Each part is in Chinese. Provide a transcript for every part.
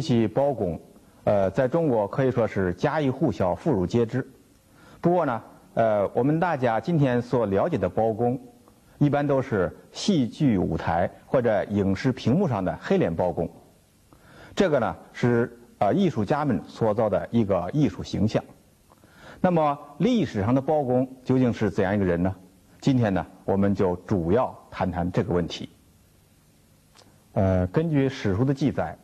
提起包公，呃，在中国可以说是家喻户晓、妇孺皆知。不过呢，呃，我们大家今天所了解的包公，一般都是戏剧舞台或者影视屏幕上的黑脸包公。这个呢，是呃艺术家们塑造的一个艺术形象。那么历史上的包公究竟是怎样一个人呢？今天呢，我们就主要谈谈这个问题。呃，根据史书的记载，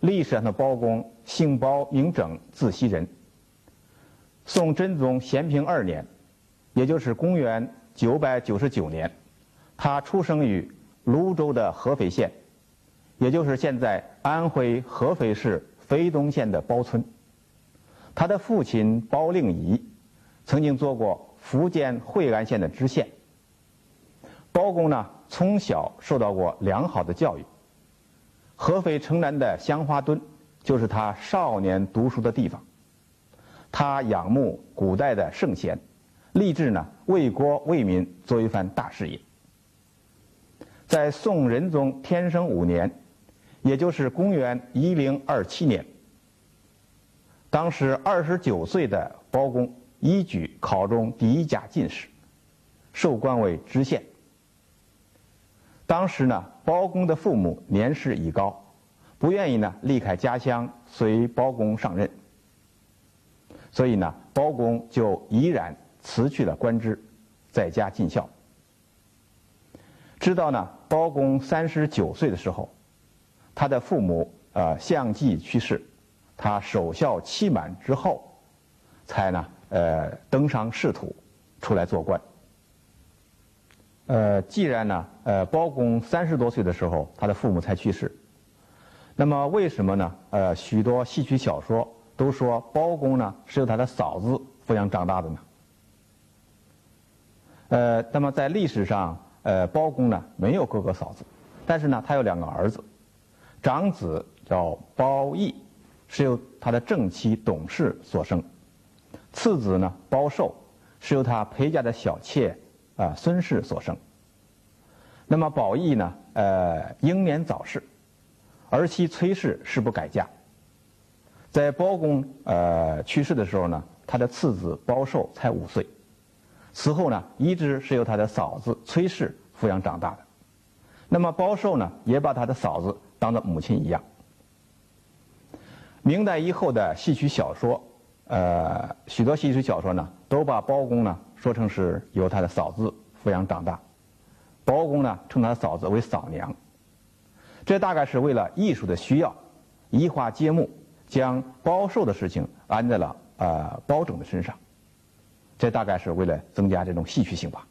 历史上的包公姓包名整，字希仁。宋真宗咸平二年，也就是公元九百九十九年，他出生于泸州的合肥县，也就是现在安徽合肥市肥东县的包村。他的父亲包令仪曾经做过福建惠安县的知县。包公呢，从小受到过良好的教育。合肥城南的香花墩就是他少年读书的地方。他仰慕古代的圣贤，立志呢为国为民做一番大事业。在宋仁宗天生五年，也就是公元一零二七年，当时二十九岁的包公一举考中第一甲进士，授官为知县。当时呢，包公的父母年事已高，不愿意呢离开家乡随包公上任，所以呢，包公就毅然辞去了官职，在家尽孝。直到呢，包公三十九岁的时候，他的父母呃相继去世，他守孝期满之后，才呢呃登上仕途，出来做官。呃，既然呢，呃，包公三十多岁的时候，他的父母才去世，那么为什么呢？呃，许多戏曲小说都说包公呢是由他的嫂子抚养长大的呢？呃，那么在历史上，呃，包公呢没有哥哥嫂子，但是呢，他有两个儿子，长子叫包义，是由他的正妻董氏所生；次子呢包寿，是由他陪嫁的小妾。啊，孙氏所生。那么宝义呢？呃，英年早逝，儿媳崔氏誓不改嫁。在包公呃去世的时候呢，他的次子包寿才五岁。此后呢，一直是由他的嫂子崔氏抚养长大的。那么包寿呢，也把他的嫂子当做母亲一样。明代以后的戏曲小说，呃，许多戏曲小说呢，都把包公呢。说成是由他的嫂子抚养长大，包公呢称他的嫂子为嫂娘，这大概是为了艺术的需要，移花接木，将包寿的事情安在了呃包拯的身上，这大概是为了增加这种戏剧性吧。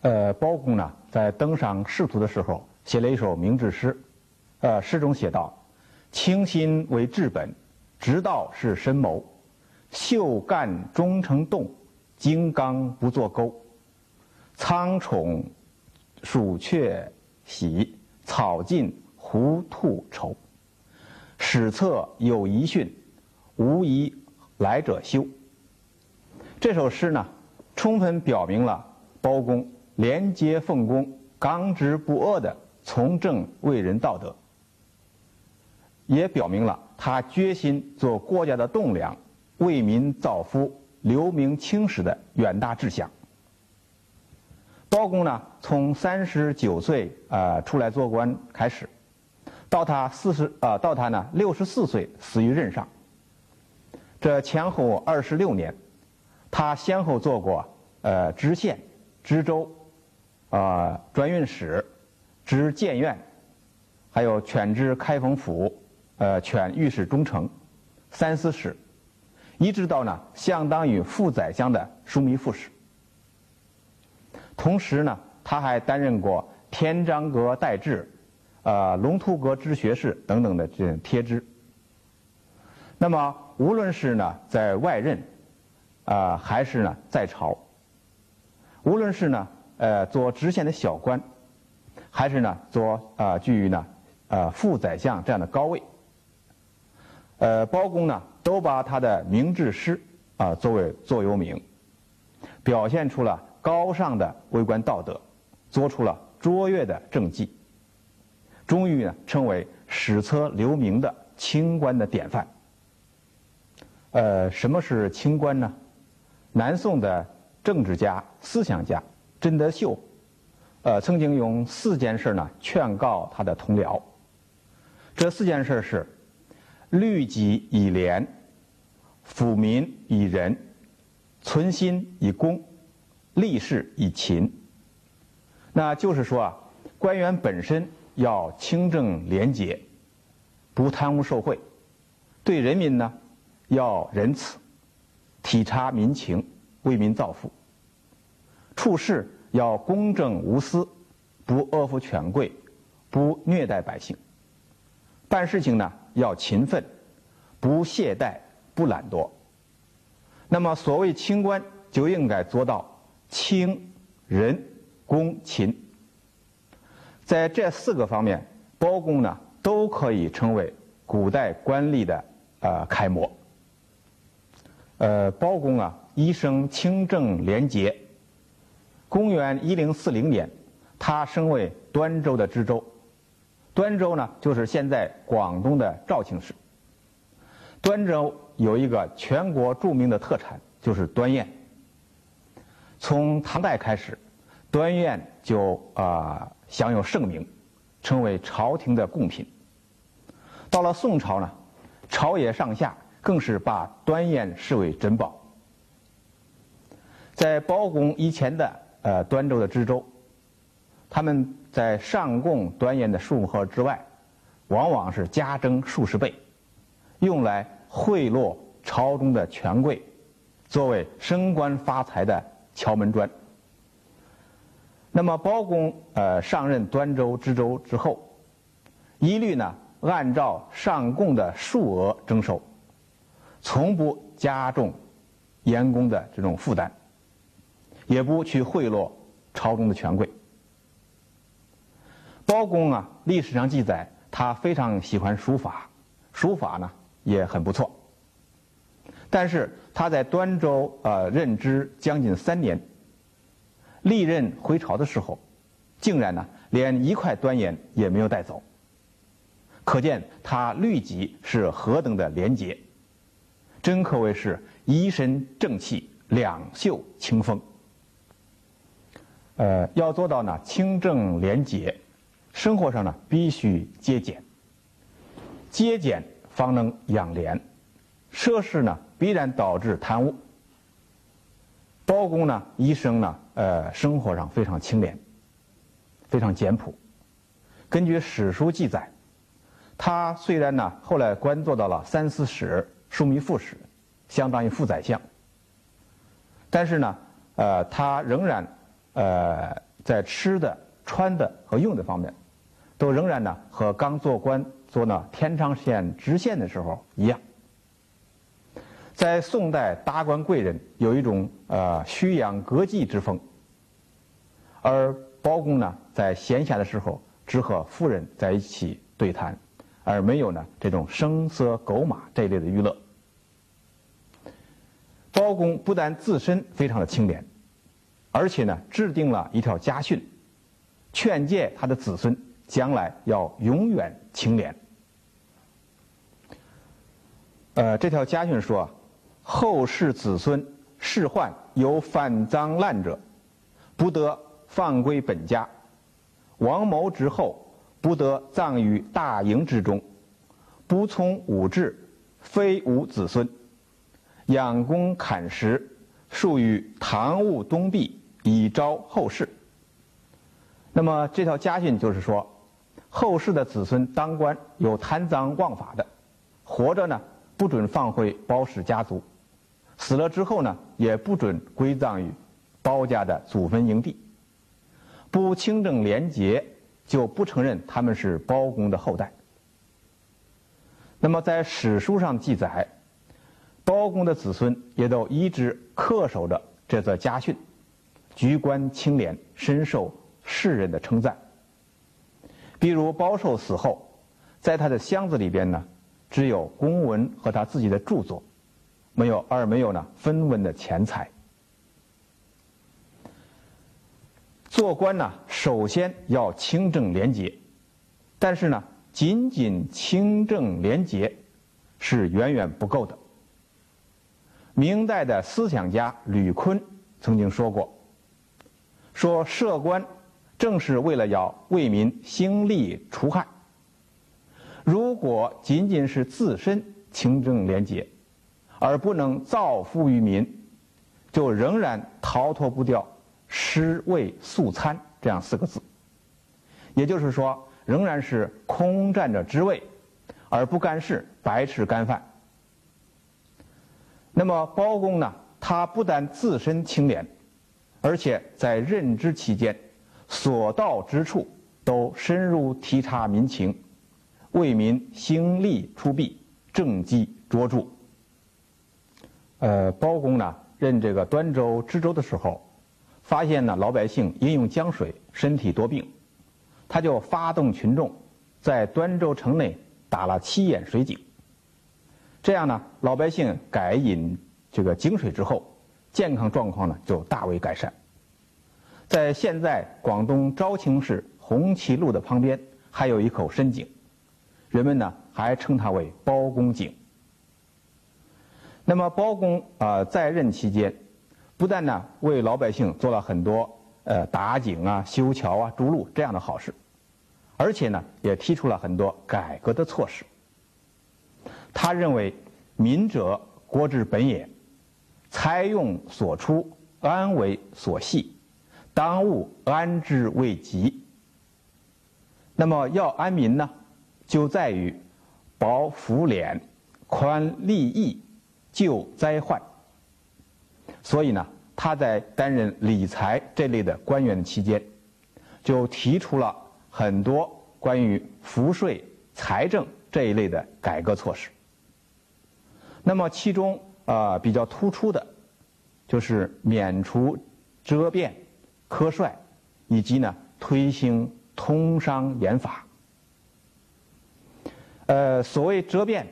呃，包公呢在登上仕途的时候写了一首明志诗，呃，诗中写道：“清心为治本，直道是深谋，秀干终成栋。”金刚不做钩，苍虫鼠雀喜，草尽狐兔愁。史册有遗训，无疑来者休。这首诗呢，充分表明了包公廉洁奉公、刚直不阿的从政为人道德，也表明了他决心做国家的栋梁，为民造福。留名青史的远大志向。包公呢，从三十九岁啊出来做官开始，到他四十啊，到他呢六十四岁死于任上。这前后二十六年，他先后做过呃知县、知州、啊专运使、知谏院，还有权知开封府、呃权御史中丞、三司使。一直到呢，相当于副宰相的枢密副使。同时呢，他还担任过天章阁待制、呃龙图阁知学士等等的这种贴职。那么，无论是呢在外任，啊还是呢在朝，无论是呢呃做直线的小官，还是呢做啊居于呢呃副宰相这样的高位，呃包公呢。都把他的明志诗啊作为座右铭，表现出了高尚的为官道德，做出了卓越的政绩，终于呢成为史册留名的清官的典范。呃，什么是清官呢？南宋的政治家、思想家甄德秀，呃，曾经用四件事呢劝告他的同僚。这四件事是：律己以廉，抚民以仁，存心以公，立事以勤。那就是说啊，官员本身要清正廉洁，不贪污受贿；对人民呢，要仁慈，体察民情，为民造福；处事要公正无私，不阿附权贵，不虐待百姓；办事情呢，要勤奋，不懈怠，不懒惰。那么，所谓清官，就应该做到清仁。公勤，在这四个方面，包公呢都可以成为古代官吏的呃楷模。呃，包公啊，一生清正廉洁。公元一零四零年，他升为端州的知州。端州呢，就是现在广东的肇庆市。端州有一个全国著名的特产，就是端砚。从唐代开始。端砚就啊享有盛名，成为朝廷的贡品。到了宋朝呢，朝野上下更是把端砚视为珍宝。在包公以前的呃端州的知州，他们在上贡端砚的数额之外，往往是加征数十倍，用来贿赂朝中的权贵，作为升官发财的敲门砖。那么包公呃上任端州知州之后，一律呢按照上贡的数额征收，从不加重员工的这种负担，也不去贿赂朝中的权贵。包公啊，历史上记载他非常喜欢书法，书法呢也很不错。但是他在端州呃任职将近三年。历任回朝的时候，竟然呢连一块端砚也没有带走，可见他律己是何等的廉洁，真可谓是一身正气，两袖清风。呃，要做到呢清正廉洁，生活上呢必须节俭，节俭方能养廉，奢侈呢必然导致贪污。包公呢一生呢。呃，生活上非常清廉，非常简朴。根据史书记载，他虽然呢后来官做到了三司使、枢密副使，相当于副宰相，但是呢，呃，他仍然呃在吃的、穿的和用的方面，都仍然呢和刚做官做呢天昌县知县的时候一样。在宋代，达官贵人有一种呃虚养格妓之风，而包公呢，在闲暇的时候只和夫人在一起对谈，而没有呢这种声色狗马这一类的娱乐。包公不但自身非常的清廉，而且呢制定了一条家训，劝诫他的子孙将来要永远清廉。呃，这条家训说。后世子孙仕宦有犯赃滥者，不得放归本家；王谋之后，不得葬于大营之中；不从武志，非吾子孙；养功砍石，树于堂屋东壁，以昭后世。那么这条家训就是说，后世的子孙当官有贪赃枉法的，活着呢不准放回包氏家族。死了之后呢，也不准归葬于包家的祖坟营地，不清正廉洁，就不承认他们是包公的后代。那么在史书上记载，包公的子孙也都一直恪守着这则家训，居官清廉，深受世人的称赞。比如包寿死后，在他的箱子里边呢，只有公文和他自己的著作。没有，而没有呢分文的钱财。做官呢，首先要清正廉洁，但是呢，仅仅清正廉洁是远远不够的。明代的思想家吕坤曾经说过：“说设官正是为了要为民兴利除害。如果仅仅是自身清正廉洁，而不能造福于民，就仍然逃脱不掉‘尸位素餐’这样四个字。也就是说，仍然是空占着职位，而不干事，白吃干饭。那么包公呢？他不但自身清廉，而且在任职期间，所到之处都深入体察民情，为民兴利出弊，政绩卓著。呃，包公呢任这个端州知州的时候，发现呢老百姓饮用江水，身体多病，他就发动群众，在端州城内打了七眼水井。这样呢，老百姓改饮这个井水之后，健康状况呢就大为改善。在现在广东肇庆市红旗路的旁边，还有一口深井，人们呢还称它为包公井。那么包公啊在任期间，不但呢为老百姓做了很多呃打井啊、修桥啊、筑路这样的好事，而且呢也提出了很多改革的措施。他认为，民者国之本也，财用所出，安为所系，当务安之为吉。那么要安民呢，就在于保福敛、宽利益、救灾患。所以呢，他在担任理财这类的官员期间，就提出了很多关于赋税、财政这一类的改革措施。那么其中啊比较突出的，就是免除折变、科税，以及呢推行通商严法。呃，所谓折变，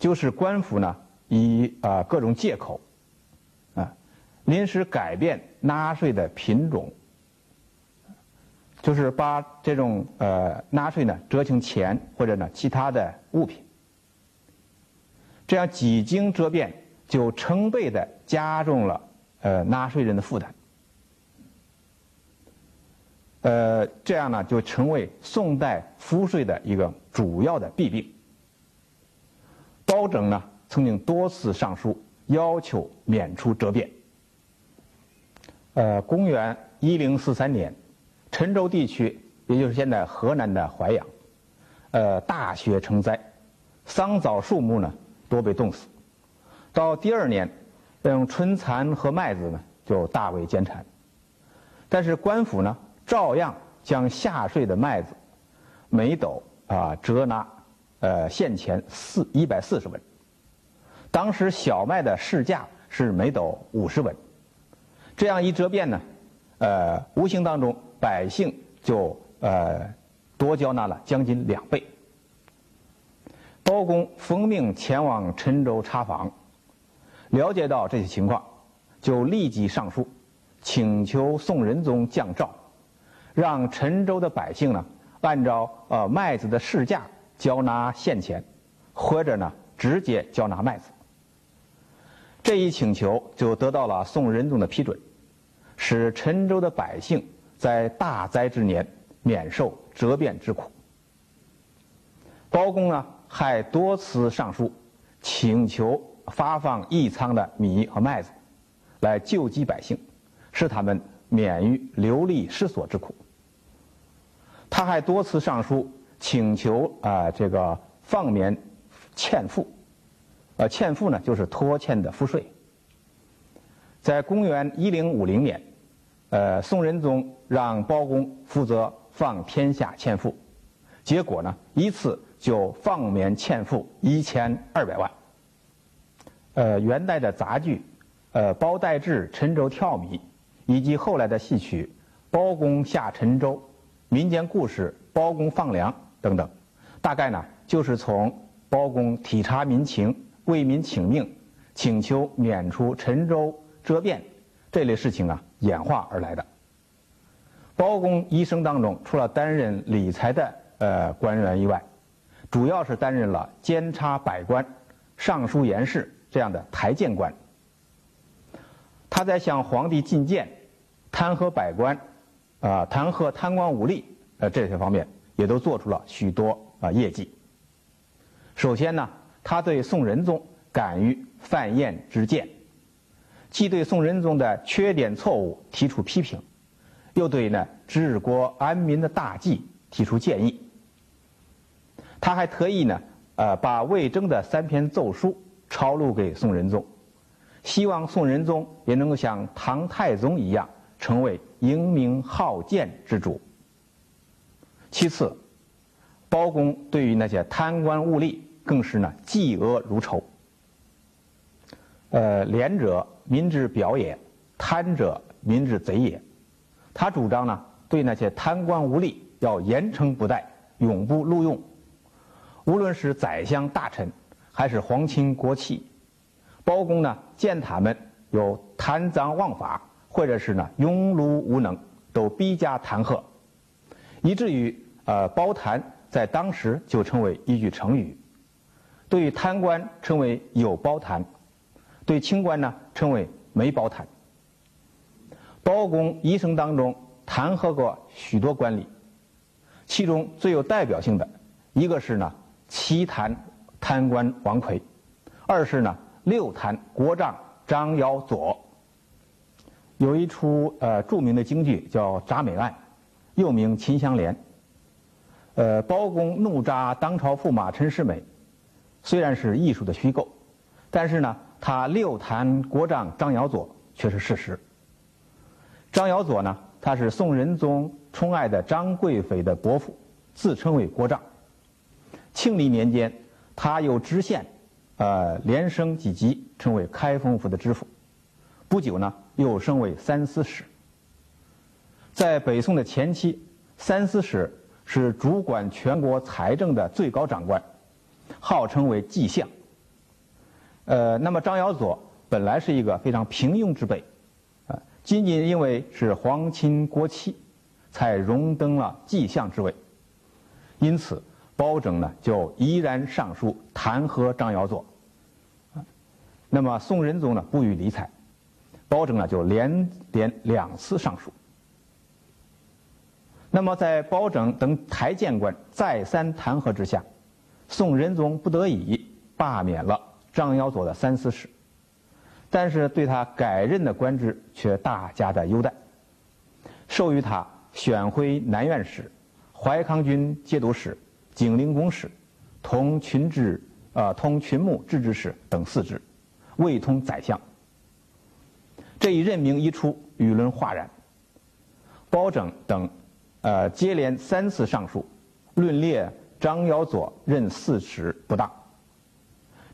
就是官府呢以啊各种借口啊临时改变纳税的品种，就是把这种呃纳税呢折成钱或者呢其他的物品。这样几经折变，就成倍的加重了呃纳税人的负担。呃，这样呢就成为宋代赋税的一个主要的弊病。包拯呢曾经多次上书要求免除折变。呃，公元一零四三年，陈州地区，也就是现在河南的淮阳，呃，大雪成灾，桑枣树木呢。多被冻死，到第二年，用春蚕和麦子呢就大为减产，但是官府呢照样将下税的麦子每斗啊折纳呃现钱四一百四十文，当时小麦的市价是每斗五十文，这样一折变呢，呃无形当中百姓就呃多交纳了将近两倍。包公奉命前往陈州查访，了解到这些情况，就立即上书，请求宋仁宗降诏，让陈州的百姓呢，按照呃麦子的市价交纳现钱，或者呢直接交纳麦子。这一请求就得到了宋仁宗的批准，使陈州的百姓在大灾之年免受折变之苦。包公呢？还多次上书，请求发放义仓的米和麦子，来救济百姓，使他们免于流离失所之苦。他还多次上书，请求啊这个放免欠赋，呃欠赋呢就是拖欠的赋税。在公元一零五零年，呃宋仁宗让包公负责放天下欠赋，结果呢一次。就放免欠赋一千二百万。呃，元代的杂剧，呃，包代志陈州跳米，以及后来的戏曲《包公下陈州》，民间故事《包公放粮》等等，大概呢就是从包公体察民情、为民请命、请求免除陈州折变这类事情啊演化而来的。包公一生当中，除了担任理财的呃官员以外，主要是担任了监察百官、尚书言事这样的台谏官。他在向皇帝进谏、弹劾百官、啊弹劾贪官污吏呃这些方面，也都做出了许多啊业绩。首先呢，他对宋仁宗敢于犯晏之谏，既对宋仁宗的缺点错误提出批评，又对呢治国安民的大计提出建议。他还特意呢，呃，把魏征的三篇奏书抄录给宋仁宗。希望宋仁宗也能够像唐太宗一样，成为英明好谏之主。其次，包公对于那些贪官污吏更是呢嫉恶如仇。呃，廉者民之表也，贪者民之贼也。他主张呢，对那些贪官污吏要严惩不贷，永不录用。无论是宰相大臣，还是皇亲国戚。包公呢，见他们有贪赃枉法，或者是呢庸碌无能，都逼加弹劾，以至于呃包弹在当时就成为一句成语。对贪官称为有包弹，对清官呢称为没包弹。包公一生当中弹劾过许多官吏，其中最有代表性的一个是呢七弹贪官王奎，二是呢。六弹国丈张尧佐有一出呃著名的京剧叫《铡美案》，又名《秦香莲》。呃，包公怒铡当朝驸马陈世美，虽然是艺术的虚构，但是呢，他六弹国丈张尧佐却是事实。张尧佐呢，他是宋仁宗宠爱的张贵妃的伯父，自称为国丈。庆历年间，他又知县。呃，连升几级，成为开封府的知府。不久呢，又升为三司使。在北宋的前期，三司使是主管全国财政的最高长官，号称为计相。呃，那么张尧佐本来是一个非常平庸之辈，啊，仅仅因为是皇亲国戚，才荣登了计相之位。因此，包拯呢就依然上书弹劾张尧佐。那么宋仁宗呢不予理睬，包拯呢就连连两次上书。那么在包拯等台谏官再三弹劾之下，宋仁宗不得已罢免了张尧佐的三司使，但是对他改任的官职却大加的优待，授予他选徽南院使、怀康军节度使、景陵公使、同群治啊同群牧制置使等四职。未通宰相，这一任命一出，舆论哗然。包拯等，呃，接连三次上书，论列张尧佐任四使不当，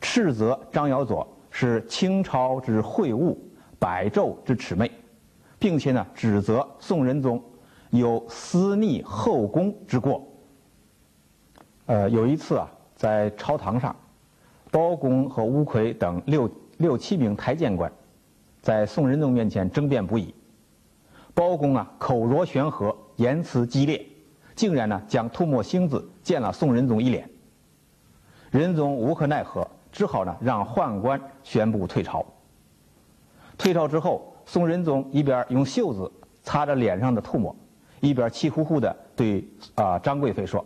斥责张尧佐是清朝之秽物，百昼之耻媚，并且呢，指责宋仁宗有私逆后宫之过。呃，有一次啊，在朝堂上，包公和乌奎等六。六七名台谏官在宋仁宗面前争辩不已，包公啊口若悬河，言辞激烈，竟然呢将吐沫星子溅了宋仁宗一脸。仁宗无可奈何，只好呢让宦官宣布退朝。退朝之后，宋仁宗一边用袖子擦着脸上的吐沫，一边气呼呼地对啊张贵妃说：“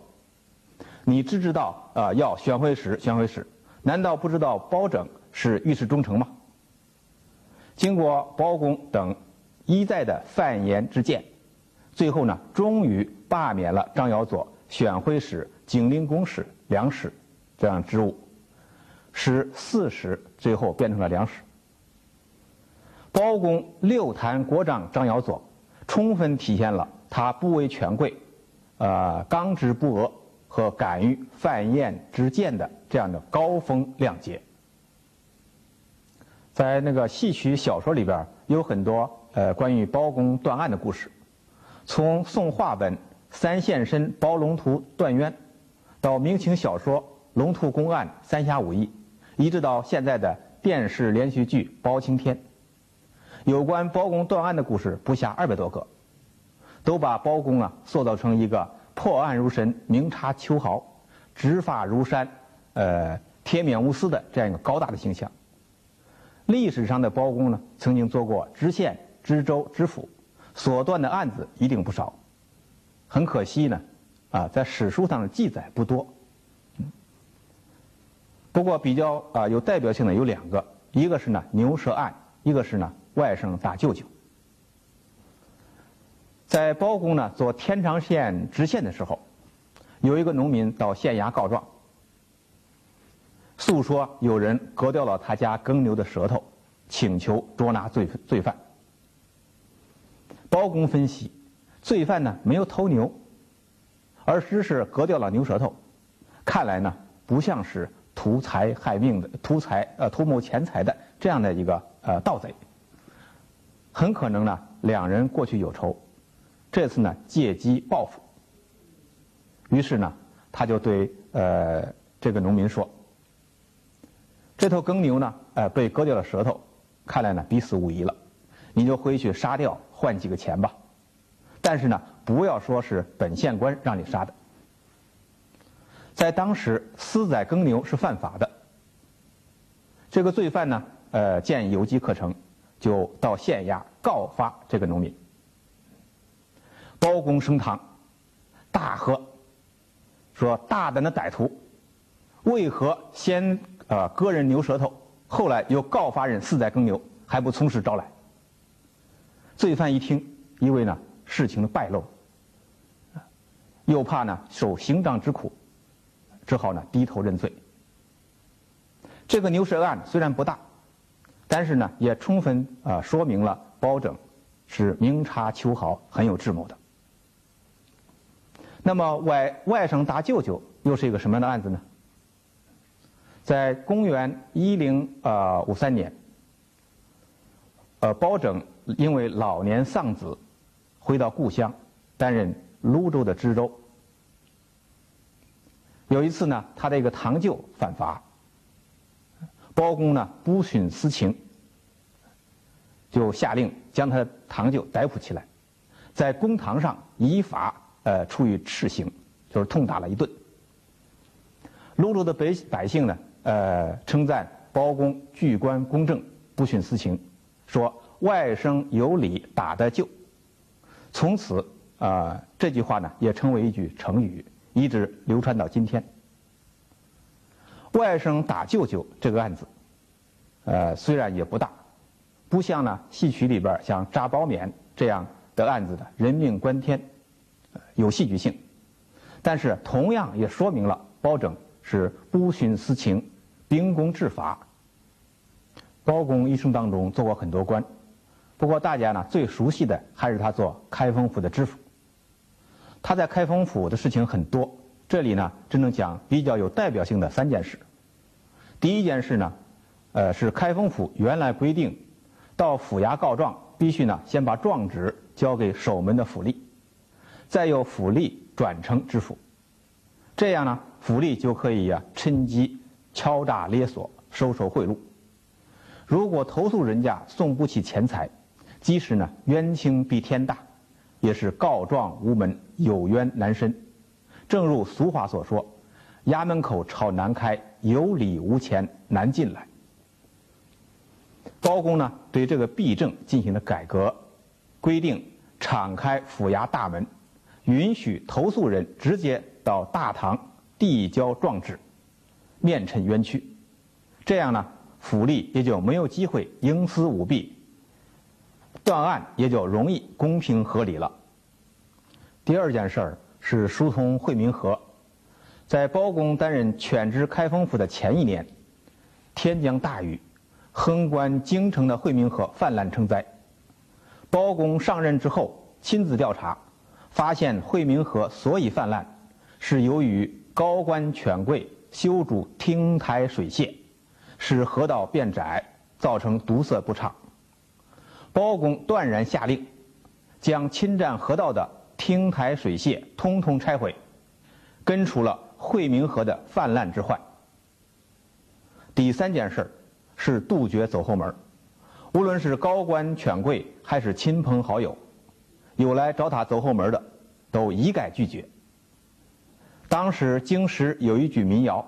你知知道啊要宣回使，宣回使，难道不知道包拯？”是御史中丞吗？经过包公等一再的犯言之谏，最后呢，终于罢免了张尧佐选徽使、景陵公使、粮使这样职务，使四使最后变成了粮使。包公六弹国丈张尧佐，充分体现了他不畏权贵、呃刚直不阿和敢于犯晏之谏的这样的高风亮节。在那个戏曲小说里边有很多呃关于包公断案的故事，从宋话本《三现身包龙图断冤》，到明清小说《龙图公案三侠五义》，一直到现在的电视连续剧《包青天》，有关包公断案的故事不下二百多个，都把包公啊塑造成一个破案如神、明察秋毫、执法如山，呃，铁面无私的这样一个高大的形象。历史上的包公呢，曾经做过知县、知州、知府，所断的案子一定不少。很可惜呢，啊，在史书上的记载不多。不过比较啊有代表性的有两个，一个是呢牛舌案，一个是呢外甥打舅舅。在包公呢做天长县知县的时候，有一个农民到县衙告状，诉说有人割掉了他家耕牛的舌头，请求捉拿罪罪犯。包公分析，罪犯呢没有偷牛，而只是割掉了牛舌头，看来呢不像是。图财害命的图财呃图谋钱财的这样的一个呃盗贼，很可能呢两人过去有仇，这次呢借机报复。于是呢他就对呃这个农民说：“这头耕牛呢呃被割掉了舌头，看来呢必死无疑了，你就回去杀掉换几个钱吧，但是呢不要说是本县官让你杀的。”在当时，私宰耕牛是犯法的。这个罪犯呢，呃，见有机可乘，就到县衙告发这个农民。包公升堂，大喝，说：“大胆的歹徒，为何先呃割人牛舌头，后来又告发人私宰耕牛，还不从实招来？”罪犯一听，因为呢事情的败露，又怕呢受刑杖之苦。只好呢低头认罪。这个牛舌案虽然不大，但是呢也充分啊说明了包拯是明察秋毫、很有智谋的。那么外外甥打舅舅又是一个什么样的案子呢？在公元一零呃五三年，呃包拯因为老年丧子，回到故乡担任泸州的知州。有一次呢，他的一个堂舅犯法，包公呢不徇私情，就下令将他的堂舅逮捕起来，在公堂上依法呃处以斥刑，就是痛打了一顿。泸州的百百姓呢，呃称赞包公具官公正，不徇私情，说外甥有理打得就。从此啊，这句话呢也成为一句成语。一直流传到今天。外甥打舅舅这个案子，呃，虽然也不大，不像呢戏曲里边像扎包勉这样的案子的人命关天，有戏剧性，但是同样也说明了包拯是不徇私情、秉公治法。包公一生当中做过很多官，不过大家呢最熟悉的还是他做开封府的知府。他在开封府的事情很多，这里呢只能讲比较有代表性的三件事。第一件事呢，呃，是开封府原来规定，到府衙告状必须呢先把状纸交给守门的府吏，再由府吏转呈知府，这样呢府吏就可以呀趁机敲诈勒索、收受贿赂。如果投诉人家送不起钱财，即使呢冤情比天大。也是告状无门，有冤难伸。正如俗话所说：“衙门口朝南开，有理无钱难进来。”包公呢，对这个弊政进行了改革，规定敞开府衙大门，允许投诉人直接到大堂递交状纸，面陈冤屈。这样呢，府吏也就没有机会营私舞弊。断案也就容易公平合理了。第二件事儿是疏通惠民河。在包公担任犬知开封府的前一年，天降大雨，横贯京城的惠民河泛滥成灾。包公上任之后，亲自调查，发现惠民河所以泛滥，是由于高官权贵修筑汀台水榭，使河道变窄，造成堵塞不畅。包公断然下令，将侵占河道的汀台水榭通通拆毁，根除了惠民河的泛滥之患。第三件事儿是杜绝走后门，无论是高官权贵还是亲朋好友，有来找他走后门的，都一概拒绝。当时京师有一句民谣：“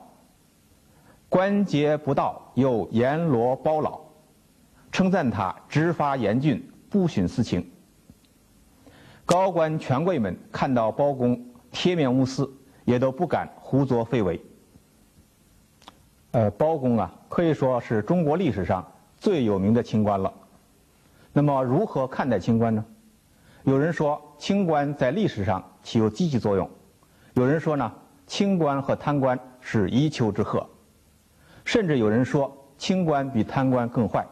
关节不到，又阎罗包老”，称赞他执法严峻，不徇私情。高官权贵们看到包公铁面无私，也都不敢胡作非为。呃，包公啊，可以说是中国历史上最有名的清官了。那么，如何看待清官呢？有人说，清官在历史上起有积极作用。有人说呢，清官和贪官是一丘之貉，甚至有人说清官比贪官更坏，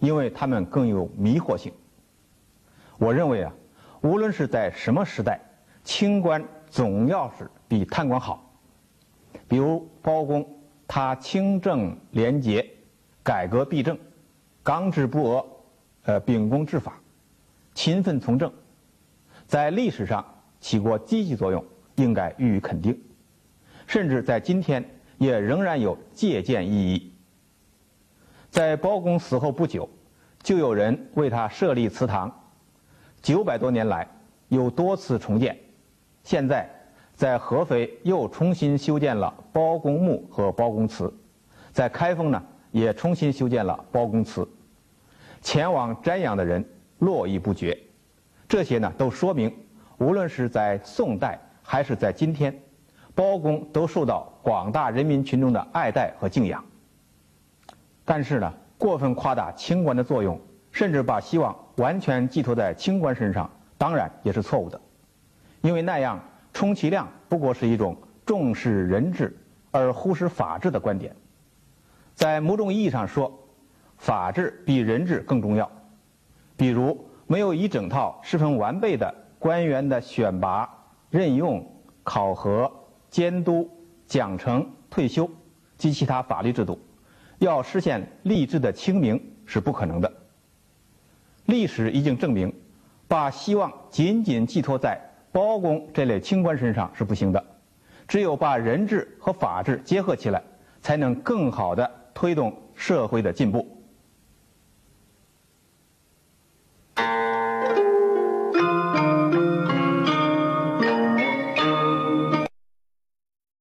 因为他们更有迷惑性。我认为啊，无论是在什么时代，清官总要是比贪官好。比如包公，他清正廉洁，改革弊政，刚直不阿，呃，秉公执法，勤奋从政，在历史上起过积极作用。应该予以肯定，甚至在今天也仍然有借鉴意义。在包公死后不久，就有人为他设立祠堂，九百多年来有多次重建。现在在合肥又重新修建了包公墓和包公祠，在开封呢也重新修建了包公祠，前往瞻仰的人络绎不绝。这些呢都说明，无论是在宋代。还是在今天，包公都受到广大人民群众的爱戴和敬仰。但是呢，过分夸大清官的作用，甚至把希望完全寄托在清官身上，当然也是错误的。因为那样充其量不过是一种重视人治而忽视法治的观点。在某种意义上说，法治比人治更重要。比如，没有一整套十分完备的官员的选拔。任用、考核、监督、奖惩、退休及其他法律制度，要实现吏治的清明是不可能的。历史已经证明，把希望仅仅寄托在包公这类清官身上是不行的。只有把人治和法治结合起来，才能更好地推动社会的进步。